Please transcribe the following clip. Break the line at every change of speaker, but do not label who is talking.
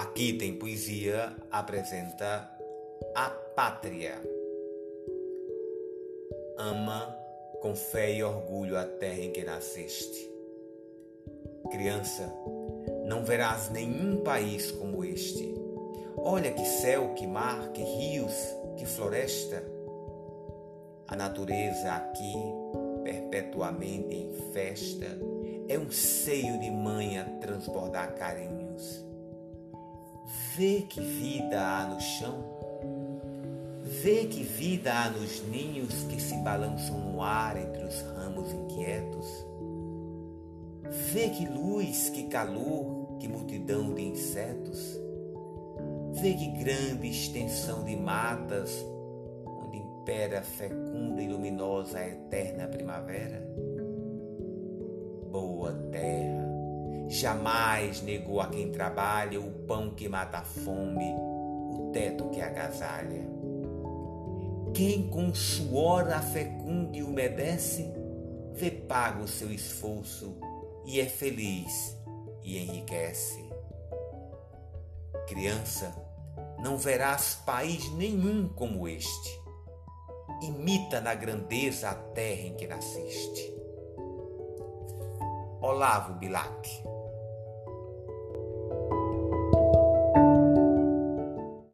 Aqui tem poesia apresenta a pátria. Ama com fé e orgulho a terra em que nasceste. Criança, não verás nenhum país como este. Olha que céu, que mar, que rios, que floresta. A natureza aqui, perpetuamente em festa, é um seio de mãe a transbordar carinhos. Vê que vida há no chão. Vê que vida há nos ninhos que se balançam no ar entre os ramos inquietos. Vê que luz, que calor, que multidão de insetos. Vê que grande extensão de matas, onde impera fecunda e luminosa a eterna primavera. Jamais negou a quem trabalha o pão que mata a fome, o teto que agasalha. Quem com suor a fecunde e umedece, vê pago o seu esforço e é feliz e enriquece. Criança, não verás país nenhum como este. Imita na grandeza a terra em que nasceste. Olavo Bilac